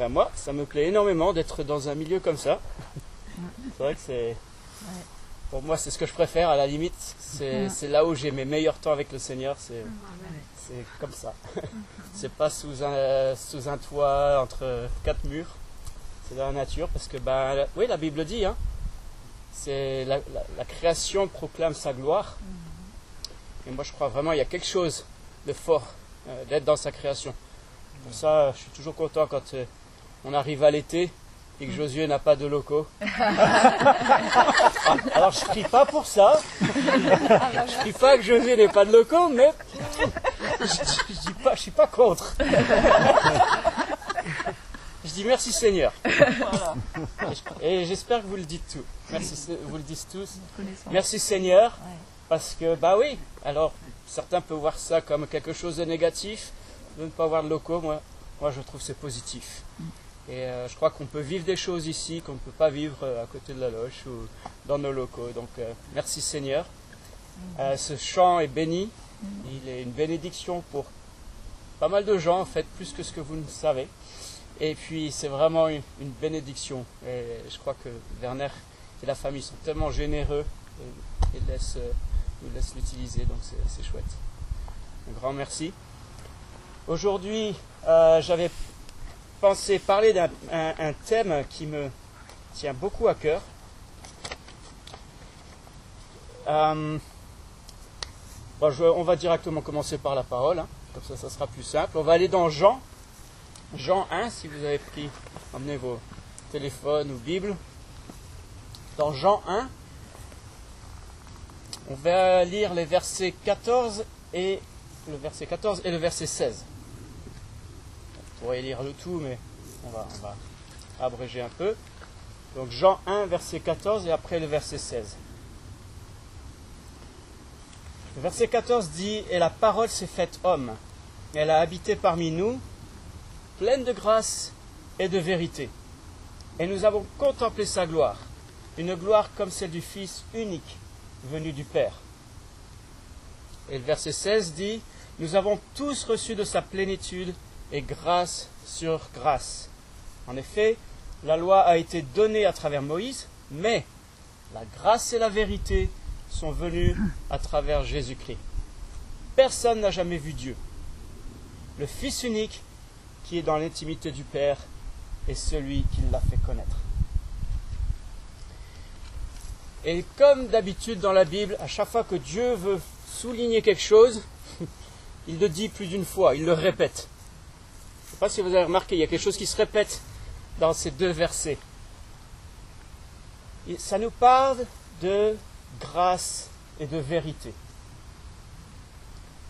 Ben, moi, ça me plaît énormément d'être dans un milieu comme ça. C'est vrai que c'est. Pour moi, c'est ce que je préfère à la limite. C'est c'est là où j'ai mes meilleurs temps avec le Seigneur. C'est c'est comme ça. C'est pas sous un, sous un toit entre quatre murs. C'est dans la nature parce que, ben, la- oui, la Bible dit, hein, c'est la, la- la création proclame sa gloire. Et moi, je crois vraiment il y a quelque chose de fort euh, d'être dans sa création. Pour ça, je suis toujours content quand euh, on arrive à l'été et que Josué n'a pas de locaux. Alors, je prie pas pour ça. Je prie pas que Josué n'ait pas de locaux, mais je, je, dis pas, je suis pas contre. Je dis merci Seigneur. Et j'espère que vous le dites tous. Merci, vous le dites tous. Merci Seigneur. Parce que, bah oui, alors certains peuvent voir ça comme quelque chose de négatif, de ne pas avoir de locaux. Moi, moi je trouve que c'est positif. Et euh, je crois qu'on peut vivre des choses ici qu'on ne peut pas vivre euh, à côté de la loge ou dans nos locaux. Donc euh, merci Seigneur. Ce chant est béni. Il est une bénédiction pour pas mal de gens, en fait, plus que ce que vous ne savez. Et puis c'est vraiment une, bénédiction. Et je crois que Werner et la famille sont tellement généreux et, et nous laissent l'utiliser, donc c'est chouette. Un grand merci. Aujourd'hui, j'avais pensé parler d'un un- un thème qui me tient beaucoup à cœur. Euh, on va directement commencer par la parole, hein. comme ça, ça sera plus simple. On va aller dans Jean, Jean 1, si vous avez pris, emmenez vos téléphones ou Bibles. Dans Jean 1, on va lire les versets 14 et le verset 14 et le verset 16. Pourrait lire le tout, mais on va, on va abréger un peu. Donc Jean 1, verset 14 et après le verset 16. Le verset 14 dit Et la parole s'est faite homme, elle a habité parmi nous, pleine de grâce et de vérité. Et nous avons contemplé sa gloire, une gloire comme celle du Fils unique venu du Père. Et le verset 16 dit Nous avons tous reçu de sa plénitude et grâce sur grâce. En effet, la loi a été donnée à travers Moïse, mais la grâce et la vérité sont venues à travers Jésus-Christ. Personne n'a jamais vu Dieu. Le Fils unique qui est dans l'intimité du Père est celui qui l'a fait connaître. Et comme d'habitude dans la Bible, à chaque fois que Dieu veut souligner quelque chose, il le dit plus d'une fois, il le répète. Je ne sais pas si vous avez remarqué, il y a quelque chose qui se répète dans ces deux versets. Et ça nous parle de grâce et de vérité.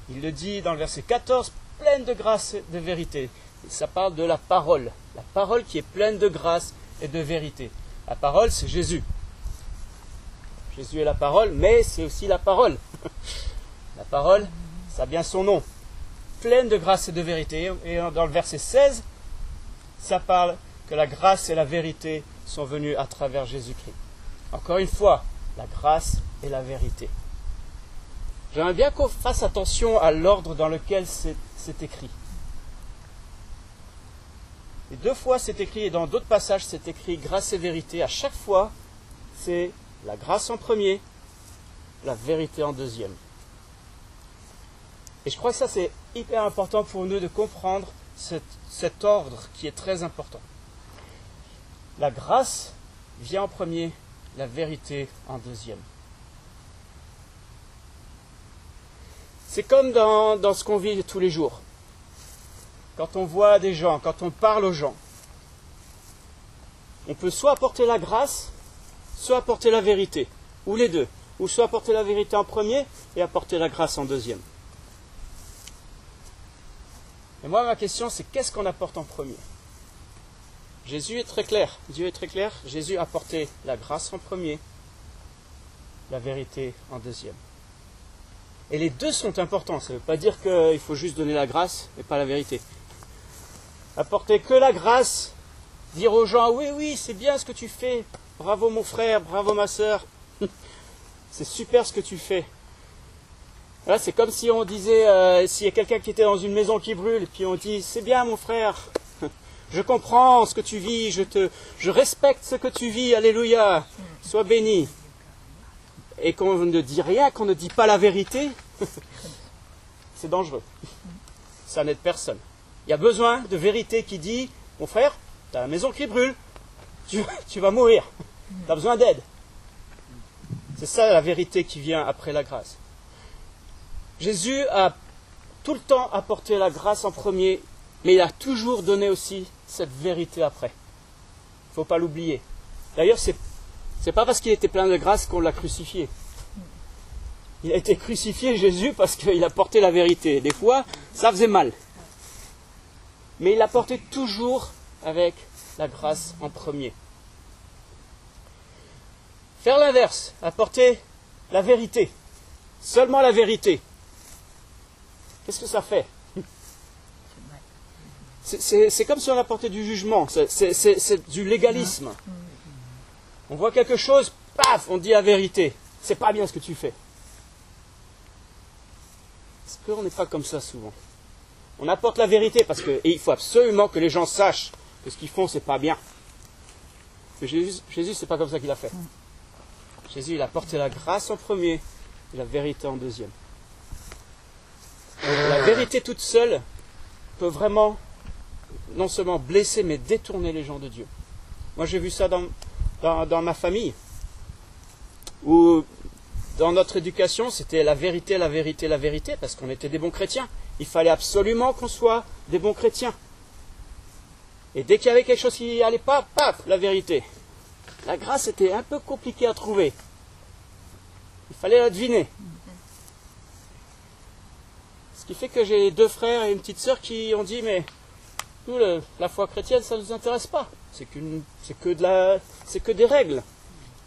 Il le dit dans le verset 14, pleine de grâce et de vérité. Ça parle de la parole. La parole qui est pleine de grâce et de vérité. La parole, c'est Jésus. Jésus est la parole, mais c'est aussi la parole. La parole, ça a bien son nom. Pleine de grâce et de vérité. Et dans le verset 16, ça parle que la grâce et la vérité sont venues à travers Jésus-Christ. Encore une fois, la grâce et la vérité. J'aimerais bien qu'on fasse attention à l'ordre dans lequel c'est écrit. Et deux fois c'est écrit, et dans d'autres passages c'est écrit grâce et vérité. À chaque fois, c'est la grâce en premier, la vérité en deuxième. Et je crois que ça c'est hyper important pour nous de comprendre cet, ordre qui est très important. La grâce vient en premier, la vérité en deuxième. C'est comme dans ce qu'on vit tous les jours. Quand on voit des gens, quand on parle aux gens, on peut soit apporter la grâce, soit apporter la vérité, ou les deux, ou soit apporter la vérité en premier et apporter la grâce en deuxième. Et moi, ma question, c'est qu'est-ce qu'on apporte en premier? Jésus est très clair, Dieu est très clair, Jésus a apporté la grâce en premier, la vérité en deuxième. Et les deux sont importants, ça ne veut pas dire qu'il faut juste donner la grâce et pas la vérité. Apporter que la grâce, dire aux gens oui, oui, c'est bien ce que tu fais, bravo mon frère, bravo ma soeur, c'est super ce que tu fais. C'est comme si on disait, euh, s'il y a quelqu'un qui était dans une maison qui brûle, puis on dit c'est bien mon frère, Je comprends ce que tu vis, je, te, respecte ce que tu vis, alléluia, sois béni. Et qu'on ne dit rien, qu'on ne dit pas la vérité, c'est dangereux. Ça n'aide personne. Il y a besoin de vérité qui dit, mon frère, tu as la maison qui brûle, tu, tu vas mourir, tu as besoin d'aide. C'est ça la vérité qui vient après la grâce. Jésus a tout le temps apporté la grâce en premier, mais il a toujours donné aussi cette vérité après. Il ne faut pas l'oublier. D'ailleurs, ce n'est pas parce qu'il était plein de grâce qu'on l'a crucifié. Il a été crucifié, Jésus, parce qu'il a porté la vérité. Des fois, ça faisait mal. Mais il l'a porté toujours avec la grâce en premier. Faire l'inverse, apporter la vérité, seulement la vérité. Qu'est-ce que ça fait c'est comme si on apportait du jugement, c'est du légalisme. On voit quelque chose, paf, on dit la vérité. C'est pas bien ce que tu fais. Est-ce qu'on n'est pas comme ça souvent On apporte la vérité parce que il faut absolument que les gens sachent que ce qu'ils font, c'est pas bien. Mais Jésus, Jésus c'est pas comme ça qu'il a fait. Jésus, il a porté la grâce en premier et la vérité en deuxième. La vérité toute seule peut vraiment non seulement blesser, mais détourner les gens de Dieu. Moi, j'ai vu ça dans, dans, ma famille, où dans notre éducation, c'était la vérité, la vérité, la vérité, parce qu'on était des bons chrétiens. Il fallait absolument qu'on soit des bons chrétiens. Et dès qu'il y avait quelque chose qui n'allait pas, paf, la vérité. La grâce était un peu compliquée à trouver. Il fallait la deviner. Ce qui fait que j'ai deux frères et une petite sœur qui ont dit, mais nous, la foi chrétienne, ça ne nous intéresse pas. C'est que, que des règles.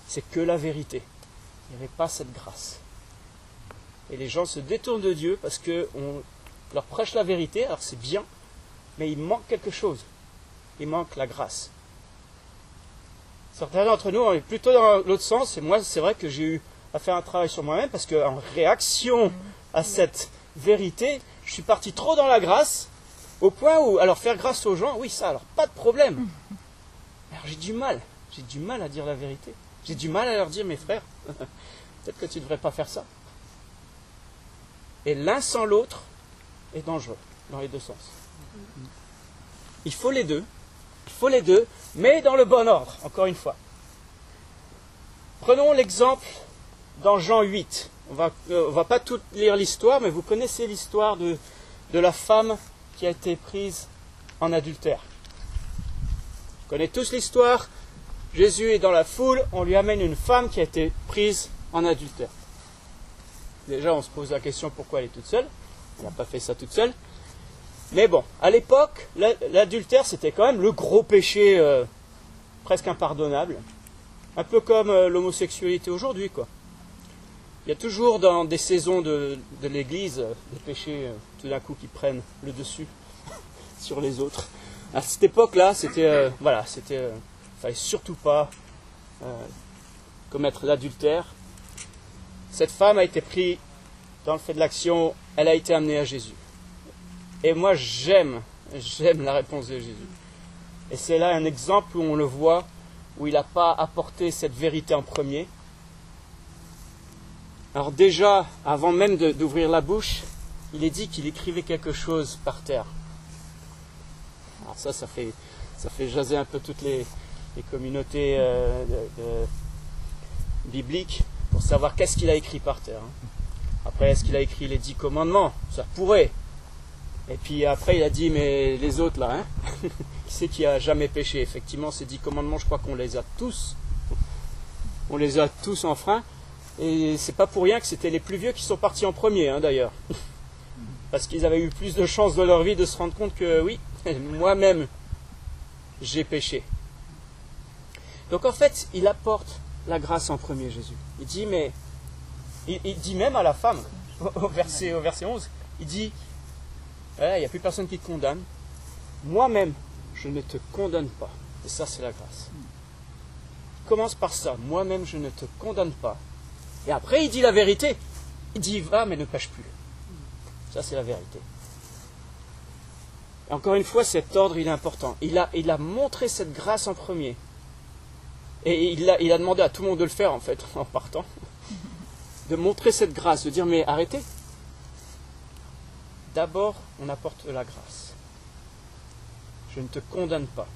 C'est que la vérité. Il n'y avait pas cette grâce. Et les gens se détournent de Dieu parce qu'on leur prêche la vérité, alors c'est bien, mais il manque quelque chose. Il manque la grâce. Certains d'entre nous, on est plutôt dans l'autre sens, et moi, c'est vrai que j'ai eu à faire un travail sur moi-même parce qu'en réaction à cette vérité, je suis parti trop dans la grâce au point où, alors faire grâce aux gens, oui, ça, alors pas de problème. Alors j'ai du mal, j'ai du mal à dire la vérité. J'ai du mal à leur dire, mes frères, peut-être que tu ne devrais pas faire ça. Et l'un sans l'autre est dangereux, dans les deux sens. Il faut les deux, il faut les deux, mais dans le bon ordre, encore une fois. Prenons l'exemple dans Jean 8. On va, euh, va pas tout lire l'histoire, mais vous connaissez l'histoire de, de la femme qui a été prise en adultère. Vous connaissez tous l'histoire. Jésus est dans la foule, on lui amène une femme qui a été prise en adultère. Déjà, on se pose la question pourquoi elle est toute seule? Elle n'a pas fait ça toute seule. Mais bon, à l'époque, l'adultère, c'était quand même le gros péché euh, presque impardonnable. Un peu comme euh, l'homosexualité aujourd'hui, quoi. Il y a toujours dans des saisons de, l'Église euh, des péchés euh, tout d'un coup qui prennent le dessus sur les autres. À cette époque-là, c'était euh, voilà, c'était, fallait surtout pas commettre l'adultère. Cette femme a été prise dans le fait de l'action, elle a été amenée à Jésus. Et moi, j'aime, j'aime la réponse de Jésus. Et c'est là un exemple où on le voit, où il n'a pas apporté cette vérité en premier, alors déjà, avant même d'ouvrir la bouche, il est dit qu'il écrivait quelque chose par terre. Alors ça, ça fait, ça fait jaser un peu toutes les, communautés euh, bibliques pour savoir qu'est-ce qu'il a écrit par terre. Hein. Après, est-ce qu'il a écrit les dix commandements? Ça pourrait. Et puis après, il a dit, mais les autres là, hein qui c'est qui a jamais péché? Effectivement, ces dix commandements, je crois qu'on les a tous. On les a tous enfreints. Et c'est pas pour rien que c'était les plus vieux qui sont partis en premier, hein, d'ailleurs. Parce qu'ils avaient eu plus de chances dans leur vie de se rendre compte que oui, moi-même, j'ai péché. Donc en fait, il apporte la grâce en premier, Jésus. Il dit, mais, il, dit même à la femme, au verset, au verset 11, il dit, il n'y a plus personne qui te condamne. Moi-même, je ne te condamne pas. Et ça, c'est la grâce. Il commence par ça. Moi-même, je ne te condamne pas. Et après, il dit la vérité. Il dit va, mais ne pêche plus. Ça, c'est la vérité. encore une fois, cet ordre, il est important. Il a, il a montré cette grâce en premier. Et il a, il a demandé à tout le monde de le faire, en fait, en partant. De montrer cette grâce, de dire, mais arrêtez. D'abord, on apporte la grâce. Je ne te condamne pas.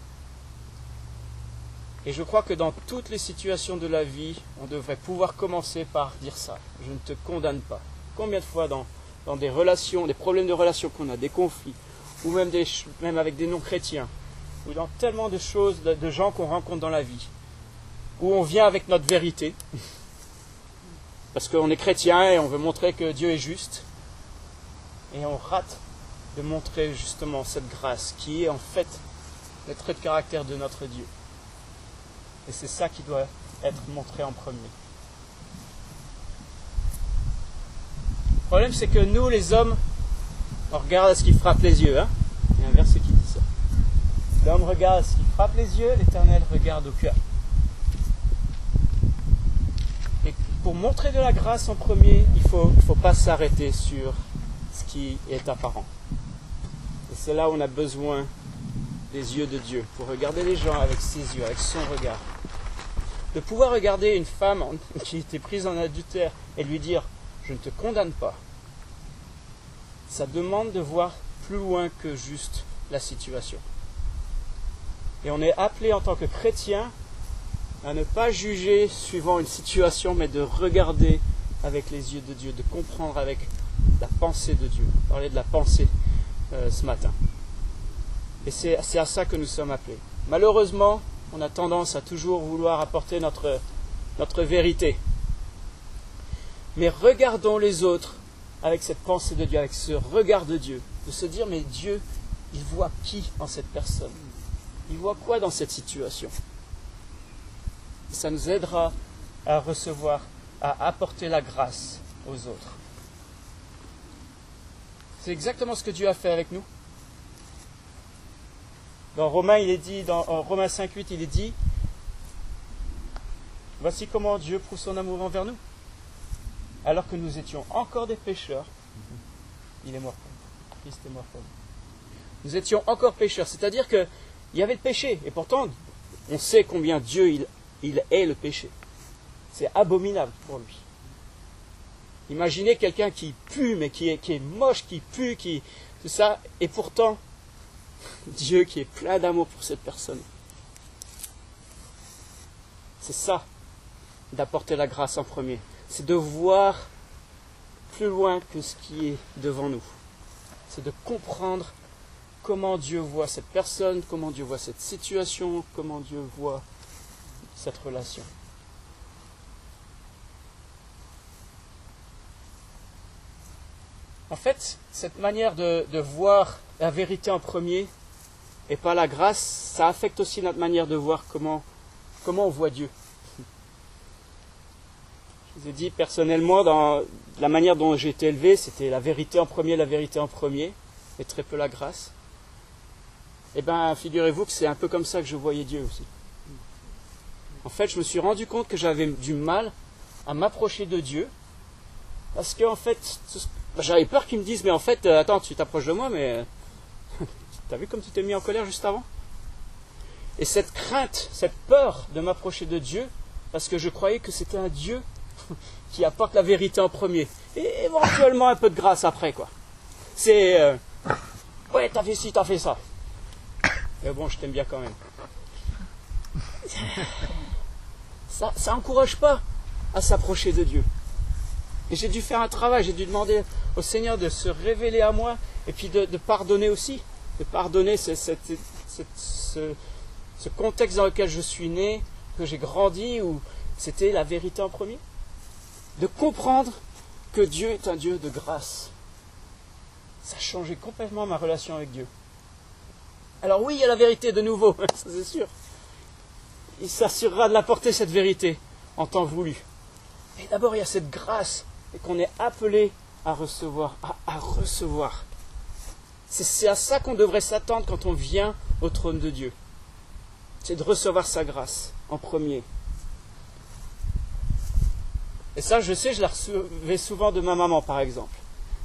Et je crois que dans toutes les situations de la vie, on devrait pouvoir commencer par dire ça. Je ne te condamne pas. Combien de fois dans, des relations, des problèmes de relations qu'on a, des conflits, ou même, avec des non-chrétiens, ou dans tellement de choses, de gens qu'on rencontre dans la vie, où on vient avec notre vérité, parce qu'on est chrétien et on veut montrer que Dieu est juste, et on rate de montrer justement cette grâce qui est en fait le trait de caractère de notre Dieu. Et c'est ça qui doit être montré en premier. Le problème, c'est que nous, les hommes, on regarde à ce qui frappe les yeux. Hein Il y a un verset qui dit ça. L'homme regarde à ce qui frappe les yeux, l'éternel regarde au cœur. Et pour montrer de la grâce en premier, il ne faut, faut pas s'arrêter sur ce qui est apparent. Et c'est là où on a besoin des yeux de Dieu, pour regarder les gens avec ses yeux, avec son regard. De pouvoir regarder une femme qui était prise en adultère et lui dire Je ne te condamne pas. Ça demande de voir plus loin que juste la situation. Et on est appelé en tant que chrétien à ne pas juger suivant une situation, mais de regarder avec les yeux de Dieu, de comprendre avec la pensée de Dieu. Parler de la pensée euh, ce matin. Et c'est à ça que nous sommes appelés. Malheureusement, on a tendance à toujours vouloir apporter notre, vérité. Mais regardons les autres avec cette pensée de Dieu, avec ce regard de Dieu, de se dire, mais Dieu, il voit qui en cette personne? Il voit quoi dans cette situation? Ça nous aidera à recevoir, à apporter la grâce aux autres. C'est exactement ce que Dieu a fait avec nous. Dans Romains, il est dit, dans Romains 5.8, il est dit, voici comment Dieu prouve son amour envers nous. Alors que nous étions encore des pécheurs, il est mort pour nous. Christ est mort nous. Étions encore pécheurs, c'est-à-dire qu'il y avait le péché, et pourtant, on sait combien Dieu il, il est le péché. C'est abominable pour lui. Imaginez quelqu'un qui pue, mais qui est, qui est moche, qui pue, qui tout ça, et pourtant Dieu qui est plein d'amour pour cette personne. C'est ça, d'apporter la grâce en premier. C'est de voir plus loin que ce qui est devant nous. C'est de comprendre comment Dieu voit cette personne, comment Dieu voit cette situation, comment Dieu voit cette relation. En fait, cette manière de, voir la vérité en premier et pas la grâce, ça affecte aussi notre manière de voir comment, comment on voit Dieu. Je vous ai dit personnellement, dans la manière dont j'ai été élevé, c'était la vérité en premier, la vérité en premier, et très peu la grâce. Eh bien, figurez-vous que c'est un peu comme ça que je voyais Dieu aussi. En fait, je me suis rendu compte que j'avais du mal à m'approcher de Dieu, parce qu'en fait, j'avais peur qu'ils me disent, mais en fait, euh, attends, tu t'approches de moi, mais T'as vu comme tu t'es mis en colère juste avant? Et cette crainte, cette peur de m'approcher de Dieu, parce que je croyais que c'était un Dieu qui apporte la vérité en premier, et éventuellement un peu de grâce après, quoi. C'est, euh, ouais, t'as fait ci, t'as fait ça. Mais bon, je t'aime bien quand même. Ça, ça encourage pas à s'approcher de Dieu. Et j'ai dû faire un travail, j'ai dû demander au Seigneur de se révéler à moi et puis de pardonner aussi de pardonner ce, contexte dans lequel je suis né, que j'ai grandi, où c'était la vérité en premier. De comprendre que Dieu est un Dieu de grâce. Ça a changé complètement ma relation avec Dieu. Alors oui, il y a la vérité de nouveau, ça c'est sûr. Il s'assurera de l'apporter cette vérité en temps voulu. Mais d'abord, il y a cette grâce et qu'on est appelé à recevoir, à recevoir. C'est à ça qu'on devrait s'attendre quand on vient au trône de Dieu. C'est de recevoir sa grâce en premier. Et ça, je sais, je la recevais souvent de ma maman, par exemple.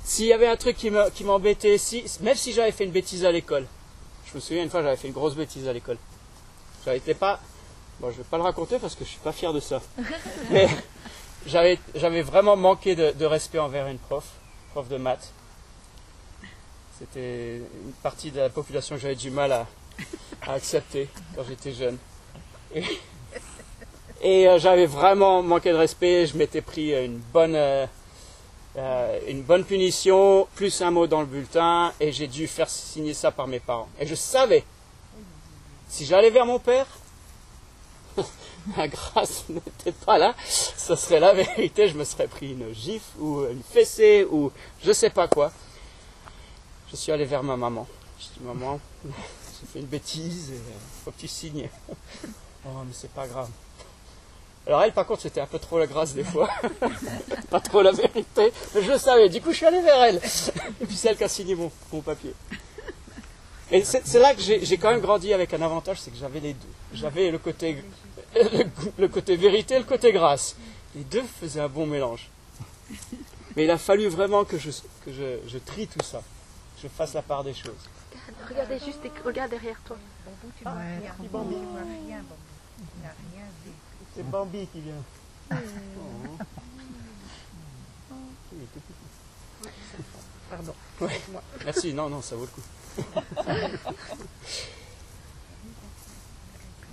S'il y avait un truc qui m'embêtait, si, même si j'avais fait une bêtise à l'école, Je me souviens une fois, j'avais fait une grosse bêtise à l'école. J'avais été pas. Bon, je vais pas le raconter parce que je suis pas fier de ça. Mais j'avais, j'avais vraiment manqué de, respect envers une prof, prof de maths. C'était une partie de la population que j'avais du mal à, accepter quand j'étais jeune. Et, euh, j'avais vraiment manqué de respect. Je m'étais pris une bonne. Euh, euh, une bonne punition, plus un mot dans le bulletin, et j'ai dû faire signer ça par mes parents. Et je savais, si j'allais vers mon père, la grâce n'était pas là, ce serait la vérité, je me serais pris une gifle ou une fessée ou je sais pas quoi. Je suis allé vers ma maman. Je dis maman, j'ai fait une bêtise, il faut que tu signes. oh mais c'est pas grave. Alors elle, par contre, c'était un peu trop la grâce des fois. pas trop la vérité. Mais je le savais. Du coup, je suis allé vers elle. Et puis c'est elle qui a signé mon, papier. Et c'est là que j'ai quand même grandi avec un avantage, c'est que j'avais les deux. J'avais le côté, le, côté vérité et le côté grâce. Les deux faisaient un bon mélange. Mais il a fallu vraiment que je, que je, trie tout ça. Je fasse la part des choses. Regardez juste, regarde derrière toi. C'est Bambi qui vient. Pardon. Merci, non, non, ça vaut le coup.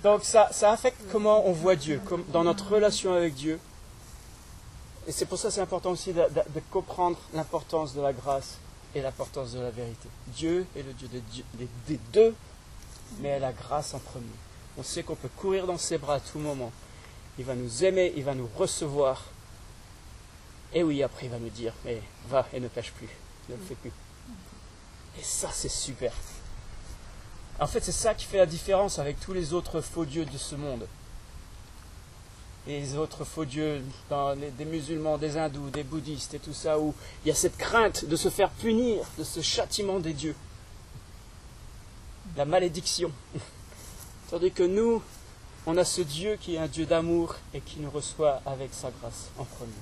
Donc ça, ça affecte comment on voit Dieu, comme dans notre relation avec Dieu. Et c'est pour ça que c'est important aussi de, comprendre l'importance de la grâce et l'importance de la vérité. Dieu est le Dieu des deux, mais la grâce en premier. On sait qu'on peut courir dans ses bras à tout moment il va nous aimer, il va nous recevoir. Et oui, après, il va nous dire, mais va et ne pêche plus, ne le fais plus. Et ça, c'est super. En fait, c'est ça qui fait la différence avec tous les autres faux dieux de ce monde. Les autres faux dieux des musulmans, des hindous, des bouddhistes et tout ça, où il y a cette crainte de se faire punir, de ce châtiment des dieux. La malédiction. Tandis que nous, on a ce Dieu qui est un Dieu d'amour et qui nous reçoit avec sa grâce en premier.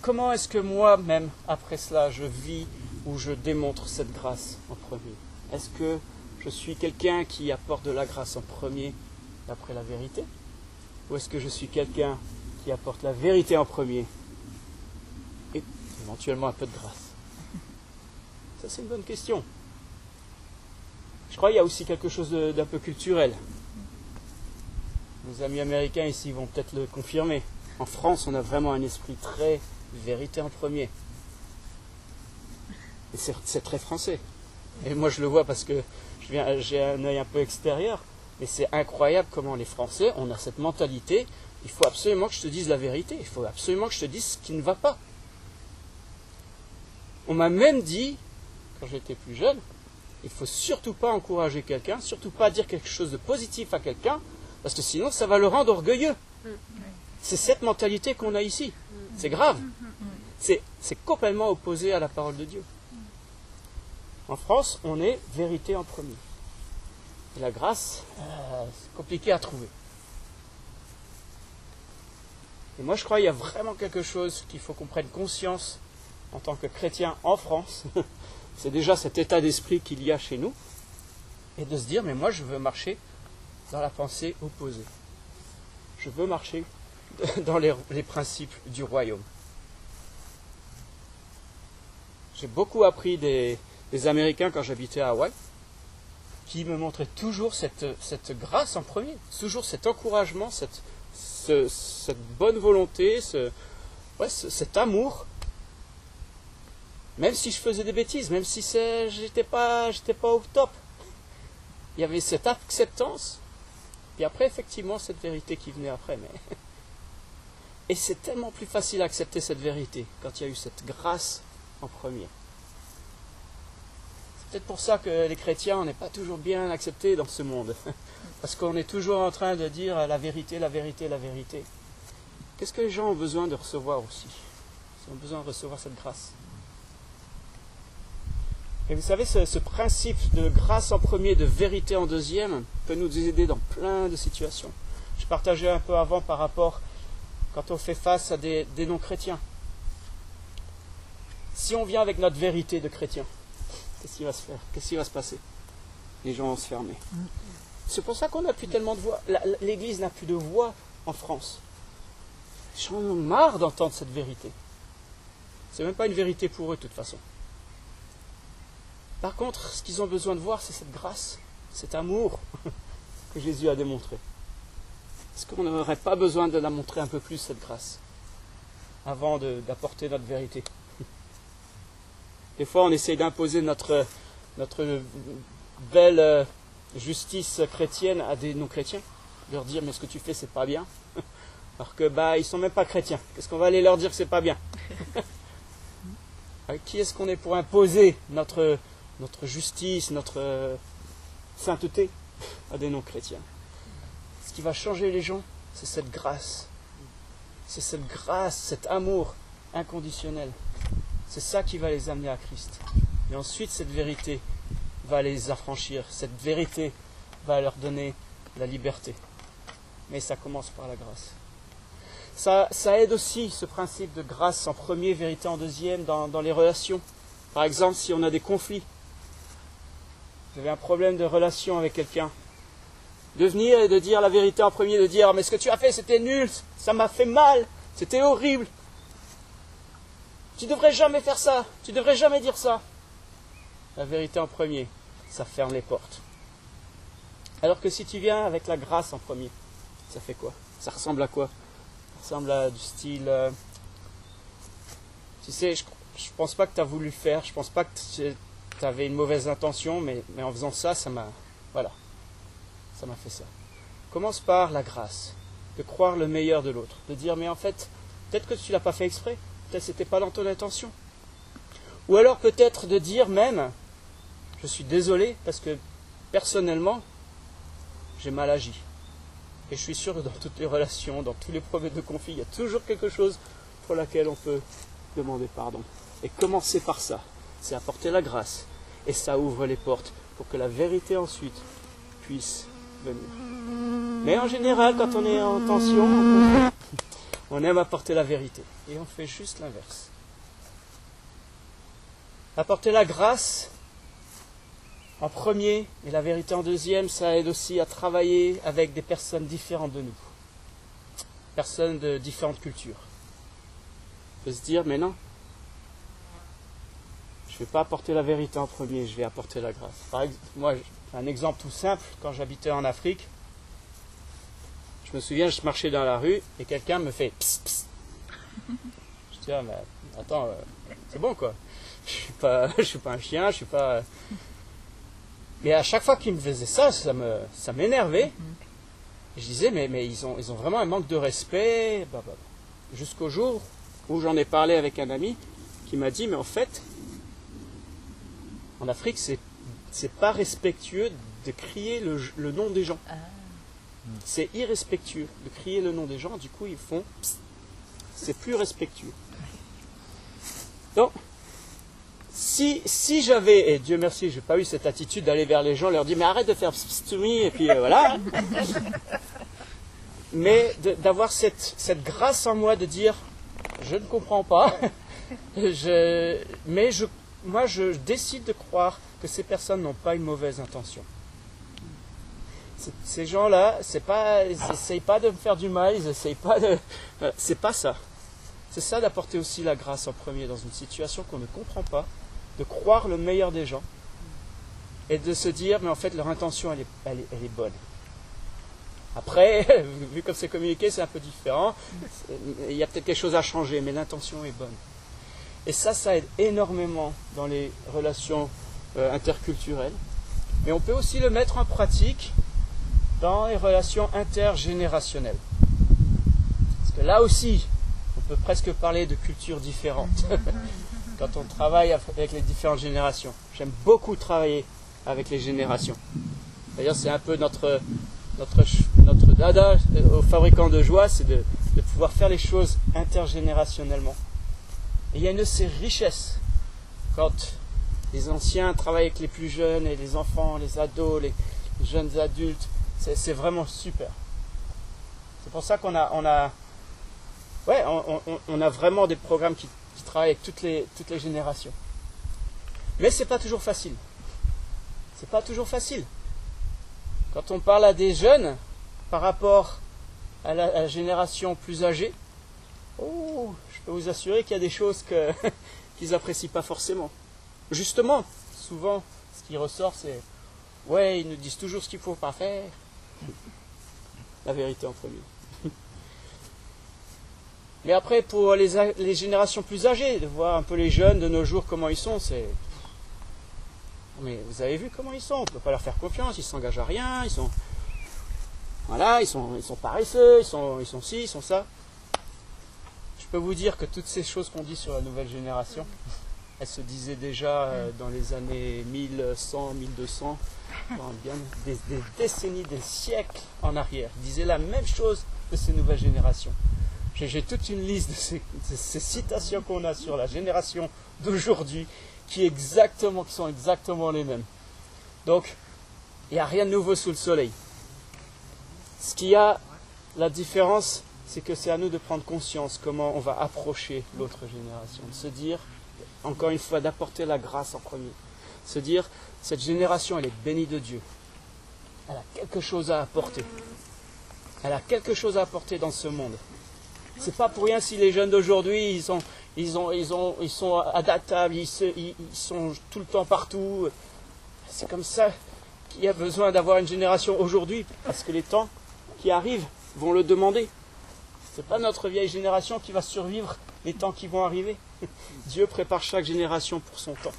Comment est-ce que moi-même, après cela, je vis ou je démontre cette grâce en premier? Est-ce que je suis quelqu'un qui apporte de la grâce en premier d'après la vérité Ou est-ce que je suis quelqu'un qui apporte la vérité en premier et éventuellement un peu de grâce? Ça, c'est une bonne question. Je crois qu'il y a aussi quelque chose d'un peu culturel. Nos amis américains ici vont peut-être le confirmer. En France, on a vraiment un esprit très vérité en premier. Et c'est très français. Et moi, je le vois parce que j'ai un œil un peu extérieur. Mais c'est incroyable comment les Français, on a cette mentalité. Il faut absolument que je te dise la vérité. Il faut absolument que je te dise ce qui ne va pas. On m'a même dit, quand j'étais plus jeune, il ne faut surtout pas encourager quelqu'un, surtout pas dire quelque chose de positif à quelqu'un, parce que sinon ça va le rendre orgueilleux. C'est cette mentalité qu'on a ici. C'est grave. C'est complètement opposé à la parole de Dieu. En France, on est vérité en premier. Et la grâce, euh, c'est compliqué à trouver. Et moi, je crois qu'il y a vraiment quelque chose qu'il faut qu'on prenne conscience en tant que chrétien en France, c'est déjà cet état d'esprit qu'il y a chez nous, et de se dire, mais moi je veux marcher dans la pensée opposée. Je veux marcher dans les, principes du royaume. J'ai beaucoup appris des, Américains quand j'habitais à Hawaï, qui me montraient toujours cette, grâce en premier, toujours cet encouragement, cette, bonne volonté, cet amour même si je faisais des bêtises, même si j'étais pas, pas au top, il y avait cette acceptance. Puis après, effectivement, cette vérité qui venait après. Mais... Et c'est tellement plus facile à accepter cette vérité quand il y a eu cette grâce en premier. C'est peut-être pour ça que les chrétiens, on n'est pas toujours bien acceptés dans ce monde. Parce qu'on est toujours en train de dire la vérité, la vérité, la vérité. Qu'est-ce que les gens ont besoin de recevoir aussi? Ils ont besoin de recevoir cette grâce. Et vous savez, ce, principe de grâce en premier, de vérité en deuxième, peut nous aider dans plein de situations. Je partageais un peu avant par rapport quand on fait face à des, non-chrétiens. Si on vient avec notre vérité de chrétien, qu'est-ce qui va se faire? Qu'est-ce qui va se passer? Les gens vont se fermer. C'est pour ça qu'on n'a plus tellement de voix. L'Église n'a plus de voix en France. Les gens ont marre d'entendre cette vérité. C'est même pas une vérité pour eux de toute façon. Par contre, ce qu'ils ont besoin de voir, c'est cette grâce, cet amour que Jésus a démontré. Est-ce qu'on n'aurait pas besoin de la montrer un peu plus, cette grâce, avant d'apporter notre vérité? Des fois, on essaye d'imposer notre, notre belle euh, justice chrétienne à des non-chrétiens, leur dire mais ce que tu fais c'est pas bien, alors que bah ils sont même pas chrétiens. Qu'est-ce qu'on va aller leur dire que c'est pas bien? Qui est-ce qu'on est pour imposer notre, notre justice, notre euh, sainteté à des non-chrétiens? Ce qui va changer les gens, c'est cette grâce. C'est cette grâce, cet amour inconditionnel. C'est ça qui va les amener à Christ. Et ensuite, cette vérité va les affranchir. Cette vérité va leur donner la liberté. Mais ça commence par la grâce. Ça, aide aussi ce principe de grâce en premier, vérité en deuxième dans, dans les relations. Par exemple, si on a des conflits, vous avez un problème de relation avec quelqu'un, de venir et de dire la vérité en premier, de dire mais ce que tu as fait c'était nul, ça m'a fait mal, c'était horrible. Tu devrais jamais faire ça, tu devrais jamais dire ça. La vérité en premier, ça ferme les portes. Alors que si tu viens avec la grâce en premier, ça fait quoi? Ça ressemble à quoi? Ça ressemble à du style. Euh, tu sais, je, je pense pas que tu as voulu faire, je pense pas que tu avais une mauvaise intention, mais, mais en faisant ça, ça m'a. Voilà. Ça m'a fait ça. Commence par la grâce, de croire le meilleur de l'autre, de dire, mais en fait, peut-être que tu l'as pas fait exprès, c'était pas dans ton intention. Ou alors peut-être de dire même, je suis désolé parce que personnellement, j'ai mal agi. Et je suis sûr que dans toutes les relations, dans tous les problèmes de conflit, il y a toujours quelque chose pour laquelle on peut demander pardon. Et commencer par ça, c'est apporter la grâce. Et ça ouvre les portes pour que la vérité ensuite puisse venir. Mais en général, quand on est en tension, on aime apporter la vérité. Et on fait juste l'inverse. Apporter la grâce en premier et la vérité en deuxième, ça aide aussi à travailler avec des personnes différentes de nous. Personnes de différentes cultures. On peut se dire, mais non, je ne vais pas apporter la vérité en premier, je vais apporter la grâce. Par moi, un exemple tout simple, quand j'habitais en Afrique, je me souviens, je marchais dans la rue et quelqu'un me fait pss, pss. Je dis, ah, mais attends, euh, c'est bon quoi. Je suis pas, je suis pas un chien, je suis pas. Euh. Mais à chaque fois qu'il me faisait ça, ça me, ça m'énervait. Je disais, mais, mais ils, ont, ils ont vraiment un manque de respect. Jusqu'au jour où j'en ai parlé avec un ami qui m'a dit, mais en fait, en Afrique, c'est c'est pas respectueux de crier le, nom des gens. C'est irrespectueux de crier le nom des gens. Du coup, ils font. C'est plus respectueux. Donc, si, si j'avais, et Dieu merci, j'ai pas eu cette attitude d'aller vers les gens, leur dire mais arrête de faire pss to me, et puis euh, voilà. mais d'avoir cette, cette grâce en moi de dire je ne comprends pas, je, mais je moi, je décide de croire que ces personnes n'ont pas une mauvaise intention. Ces gens-là, c'est pas, ils n'essayent pas de me faire du mal, ils n'essayent pas de. C'est pas ça. C'est ça d'apporter aussi la grâce en premier dans une situation qu'on ne comprend pas, de croire le meilleur des gens et de se dire, mais en fait, leur intention, elle est, elle est, elle est bonne. Après, vu comme c'est communiqué, c'est un peu différent. Il y a peut-être quelque chose à changer, mais l'intention est bonne. Et ça, ça aide énormément dans les relations euh, interculturelles. Mais on peut aussi le mettre en pratique dans les relations intergénérationnelles. Parce que là aussi, on peut presque parler de cultures différentes quand on travaille avec les différentes générations. J'aime beaucoup travailler avec les générations. D'ailleurs, c'est un peu notre, notre, notre dada euh, aux fabricants de joie, c'est de, de pouvoir faire les choses intergénérationnellement. Et il y a une de ces richesses quand les anciens travaillent avec les plus jeunes et les enfants, les ados, les, jeunes adultes. C'est vraiment super. C'est pour ça qu'on a, on a, ouais, on, a vraiment des programmes qui, travaillent avec toutes les, générations. Mais c'est pas toujours facile. C'est pas toujours facile. Quand on parle à des jeunes par rapport à la, génération plus âgée, oh, je peux vous assurer qu'il y a des choses qu'ils n'apprécient pas forcément. Justement, souvent, ce qui ressort, c'est Ouais, ils nous disent toujours ce qu'il ne faut pas faire. La vérité en premier. Mais après, pour les, les, générations plus âgées, de voir un peu les jeunes de nos jours, comment ils sont, c'est. Mais vous avez vu comment ils sont, on ne peut pas leur faire confiance, ils s'engagent à rien, ils sont. Voilà, ils sont, ils sont paresseux, ils sont, ils sont ci, ils sont ça. Je peux vous dire que toutes ces choses qu'on dit sur la nouvelle génération, elles se disaient déjà euh, dans les années 1100, 1200, bien des, décennies, des siècles en arrière. Ils disaient la même chose de ces nouvelles générations. J'ai toute une liste de ces, citations qu'on a sur la génération d'aujourd'hui qui, qui sont exactement les mêmes. Donc, il n'y a rien de nouveau sous le soleil. Ce qui a la différence, c'est que c'est à nous de prendre conscience comment on va approcher l'autre génération, de se dire, encore une fois, d'apporter la grâce en premier. Se dire, cette génération, elle est bénie de Dieu. Elle a quelque chose à apporter. Elle a quelque chose à apporter dans ce monde. C'est pas pour rien si les jeunes d'aujourd'hui, ils, sont, ils, ont, ils, ont, ils sont adaptables, ils, ils, sont tout le temps partout. C'est comme ça qu'il y a besoin d'avoir une génération aujourd'hui, parce que les temps qui arrivent vont le demander. Ce n'est pas notre vieille génération qui va survivre les temps qui vont arriver. Dieu prépare chaque génération pour son temps.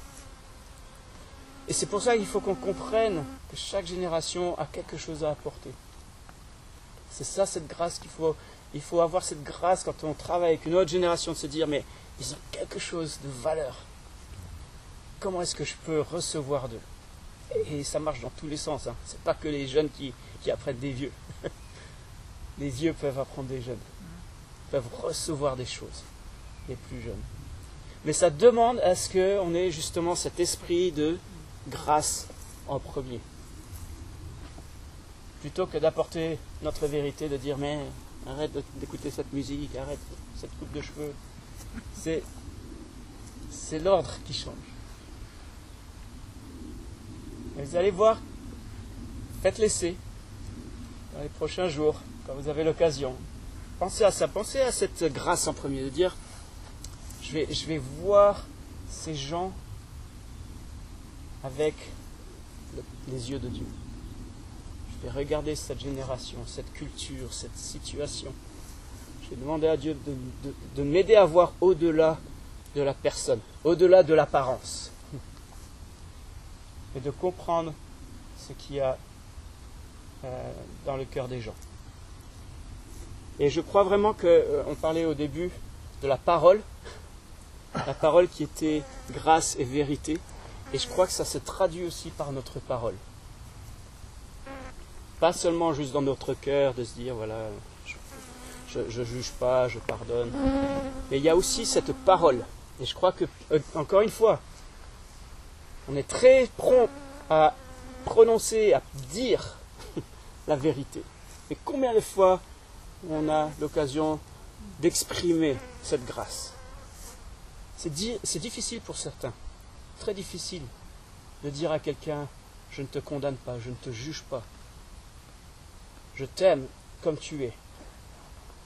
Et c'est pour ça qu'il faut qu'on comprenne que chaque génération a quelque chose à apporter. C'est ça cette grâce qu'il faut. Il faut avoir cette grâce quand on travaille avec une autre génération de se dire mais ils ont quelque chose de valeur. Comment est-ce que je peux recevoir d'eux? Et ça marche dans tous les sens. Hein. Ce n'est pas que les jeunes qui, qui apprennent des vieux. les vieux peuvent apprendre des jeunes. peuvent recevoir des choses. Les plus jeunes. Mais ça demande à ce qu'on ait justement cet esprit de grâce en premier. Plutôt que d'apporter notre vérité, de dire mais arrête d'écouter cette musique, arrête cette coupe de cheveux. C'est, l'ordre qui change. vous allez voir, faites l'essai dans les prochains jours, quand vous avez l'occasion. Pensez à ça, pensez à cette grâce en premier, de dire je vais, voir ces gens avec les yeux de Dieu. Je vais regarder cette génération, cette culture, cette situation. Je vais demander à Dieu de, m'aider à voir au-delà de la personne, au-delà de l'apparence, et de comprendre ce qu'il y a euh, dans le cœur des gens. Et je crois vraiment qu'on euh, parlait au début de la parole, la parole qui était grâce et vérité. Et je crois que ça se traduit aussi par notre parole. Pas seulement juste dans notre cœur de se dire, voilà, je ne juge pas, je pardonne. Mais il y a aussi cette parole. Et je crois que, euh, encore une fois, on est très prompt à prononcer, à dire la vérité. Et combien de fois on a l'occasion d'exprimer cette grâce? C'est difficile pour certains très difficile de dire à quelqu'un je ne te condamne pas, je ne te juge pas. Je t'aime comme tu es.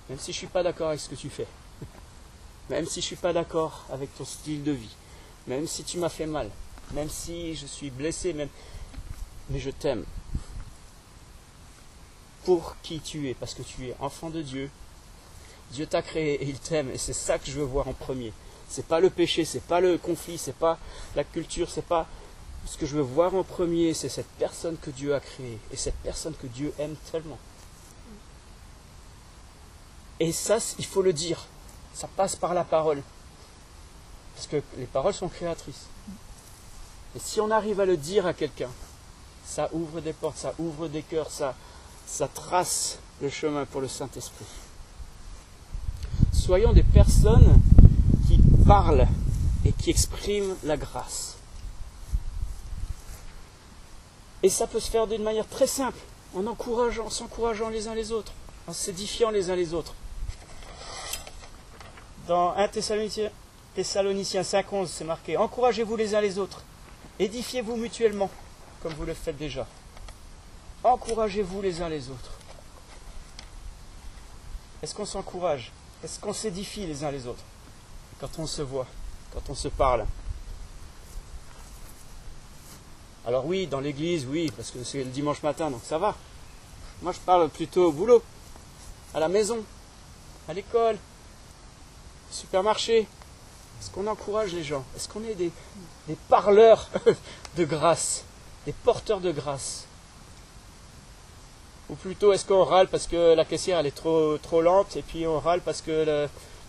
Même si je ne suis pas d'accord avec ce que tu fais. Même si je ne suis pas d'accord avec ton style de vie. Même si tu m'as fait mal. Même si je suis blessé. Même... Mais je t'aime. Pour qui tu es. Parce que tu es enfant de Dieu. Dieu t'a créé et il t'aime. Et c'est ça que je veux voir en premier. C'est pas le péché, c'est pas le conflit, c'est pas la culture, c'est pas ce que je veux voir en premier, c'est cette personne que Dieu a créée et cette personne que Dieu aime tellement. Et ça, il faut le dire. Ça passe par la parole. Parce que les paroles sont créatrices. Et si on arrive à le dire à quelqu'un, ça ouvre des portes, ça ouvre des cœurs, ça, ça trace le chemin pour le Saint-Esprit. Soyons des personnes parle et qui exprime la grâce. Et ça peut se faire d'une manière très simple, en encourageant, s'encourageant les uns les autres, en s'édifiant les uns les autres. Dans 1 Thessaloniciens, Thessaloniciens 5.11, c'est marqué Encouragez-vous les uns les autres Édifiez-vous mutuellement, comme vous le faites déjà. Encouragez-vous les uns les autres. Est-ce qu'on s'encourage? Est-ce qu'on s'édifie les uns les autres? Quand on se voit, quand on se parle Alors oui, dans l'église, oui, parce que c'est le dimanche matin, donc ça va. Moi, je parle plutôt au boulot, à la maison, à l'école, au supermarché. Est-ce qu'on encourage les gens? Est-ce qu'on est des, parleurs de grâce, des porteurs de grâce? Ou plutôt, est-ce qu'on râle parce que la caissière elle est trop, trop lente et puis on râle parce que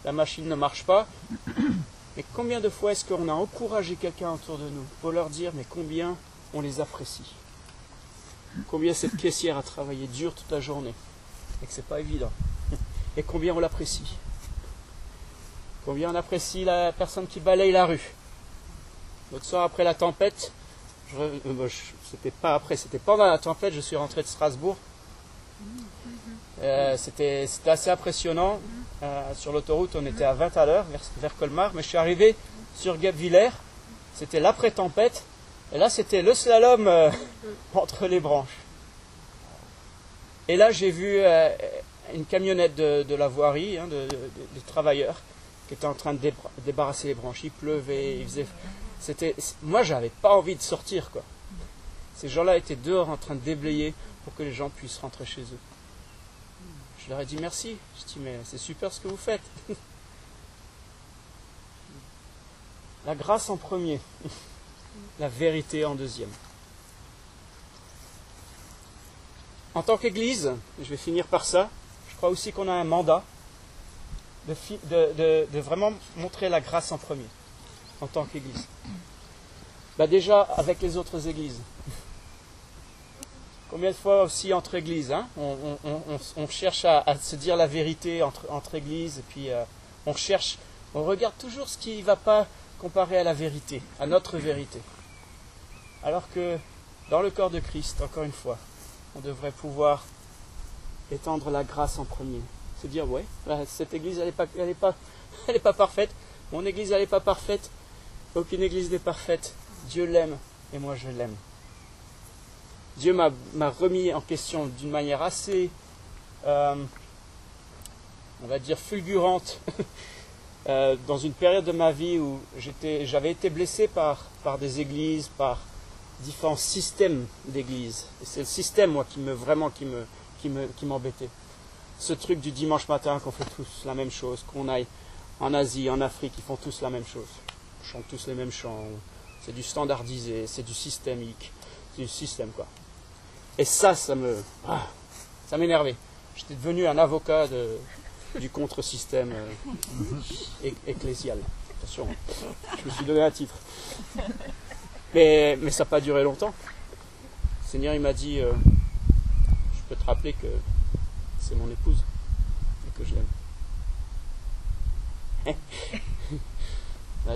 la machine ne marche pas. Mais combien de fois est-ce qu'on a encouragé quelqu'un autour de nous pour leur dire mais combien on les apprécie? Combien cette caissière a travaillé dur toute la journée et que c'est pas évident. Et combien on l'apprécie. Combien on apprécie la personne qui balaye la rue. L'autre soir après la tempête, euh, c'était pas après, c'était pendant la tempête, je suis rentré de Strasbourg. Euh, c'était assez impressionnant. Euh, sur l'autoroute, on était à 20 à l'heure vers, Colmar, mais je suis arrivé sur Guebwiller. C'était l'après-tempête. Et là, c'était le slalom entre les branches. Et là, j'ai vu une camionnette de, la voirie, hein, des travailleurs, qui étaient en train de débarrasser les branches. Il pleuvait, il faisait c'était, moi, j'avais pas envie de sortir, quoi. Ces gens-là étaient dehors en train de déblayer pour que les gens puissent rentrer chez eux. Je leur ai dit merci. Je dis mais c'est super ce que vous faites. La grâce en premier, la vérité en deuxième. En tant qu'Église, je vais finir par ça, je crois aussi qu'on a un mandat de vraiment montrer la grâce en premier en tant qu'Église bah Déjà avec les autres Églises. Combien de fois aussi entre Églises hein on, cherche à, se dire la vérité entre, Églises et puis euh, on cherche, on regarde toujours ce qui ne va pas comparé à la vérité, à notre vérité. Alors que dans le corps de Christ, encore une fois, on devrait pouvoir étendre la grâce en premier. Se dire, ouais, bah, cette église, elle n'est pas, pas, pas parfaite. Mon église, elle n'est pas parfaite. Aucune église n'est parfaite. Dieu l'aime et moi je l'aime. Dieu m'a remis en question d'une manière assez, euh, on va dire, fulgurante euh, dans une période de ma vie où j'avais été blessé par, des églises, par différents systèmes d'églises. C'est le système, moi, qui me vraiment qui me qui me qui m'embêtait. Ce truc du dimanche matin qu'on fait tous la même chose, qu'on aille en Asie, en Afrique, ils font tous la même chose chantent tous les mêmes chants. C'est du standardisé, c'est du systémique, c'est du système quoi. Et ça, ça me, ah, ça m'énervait. J'étais devenu un avocat du contre-système euh, ecclésial. Attention, je me suis donné un titre. Mais, mais ça n'a pas duré longtemps. Le Seigneur, il m'a dit, euh, je peux te rappeler que c'est mon épouse et que je l'aime.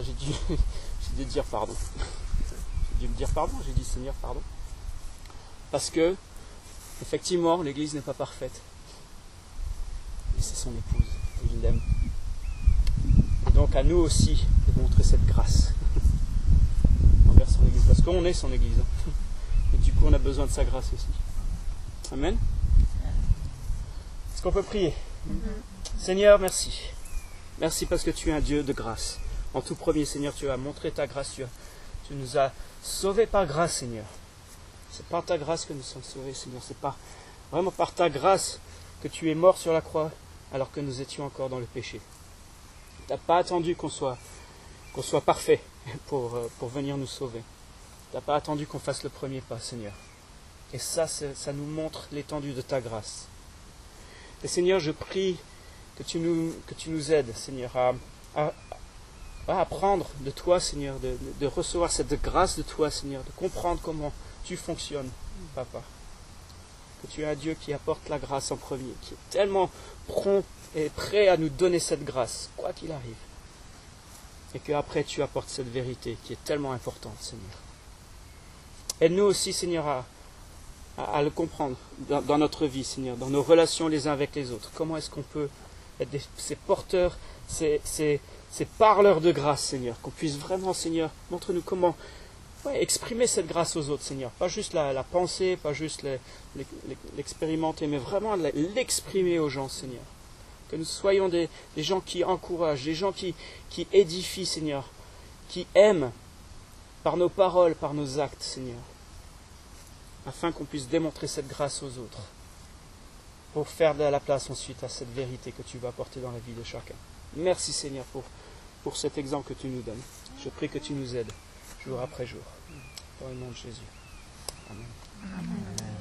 j'ai dû, dû dire pardon. J'ai dû me dire pardon, j'ai dit Seigneur, pardon. Parce que, effectivement, l'Église n'est pas parfaite. Mais c'est son épouse, et il l'aime. Et donc à nous aussi de montrer cette grâce envers son Église. Parce qu'on est son Église. Hein. Et du coup, on a besoin de sa grâce aussi. Amen. Est-ce qu'on peut prier? Seigneur, merci. Merci parce que tu es un Dieu de grâce. En tout premier, Seigneur, tu as montré ta grâce. Tu, nous as sauvés par grâce, Seigneur. C'est par ta grâce que nous sommes sauvés, Seigneur. C'est pas vraiment par ta grâce que tu es mort sur la croix alors que nous étions encore dans le péché. Tu n'as pas attendu qu'on soit, parfait pour, euh, pour venir nous sauver. Tu n'as pas attendu qu'on fasse le premier pas, Seigneur. Et ça, ça nous montre l'étendue de ta grâce. Et Seigneur, je prie que tu nous, que tu nous aides, Seigneur, à, va apprendre de toi, Seigneur, de, recevoir cette grâce de toi, Seigneur, de comprendre comment tu fonctionnes, Papa. Que tu es un Dieu qui apporte la grâce en premier, qui est tellement prompt et prêt à nous donner cette grâce, quoi qu'il arrive. Et que après tu apportes cette vérité qui est tellement importante, Seigneur. Aide-nous aussi, Seigneur, à, à, le comprendre dans, notre vie, Seigneur, dans nos relations les uns avec les autres. Comment est-ce qu'on peut ces porteurs, ces, ces, ces parleurs de grâce, Seigneur, qu'on puisse vraiment, Seigneur, montre-nous comment exprimer cette grâce aux autres, Seigneur. Pas juste la, penser, pas juste l'expérimenter, mais vraiment l'exprimer aux gens, Seigneur. Que nous soyons des, gens qui encouragent, des gens qui, qui édifient, Seigneur, qui aiment par nos paroles, par nos actes, Seigneur, afin qu'on puisse démontrer cette grâce aux autres, pour faire de la place ensuite à cette vérité que tu vas apporter dans la vie de chacun. Merci, Seigneur, pour, pour cet exemple que tu nous donnes. Je prie que tu nous aides jour après jour. Dans le nom de Jésus. Amen.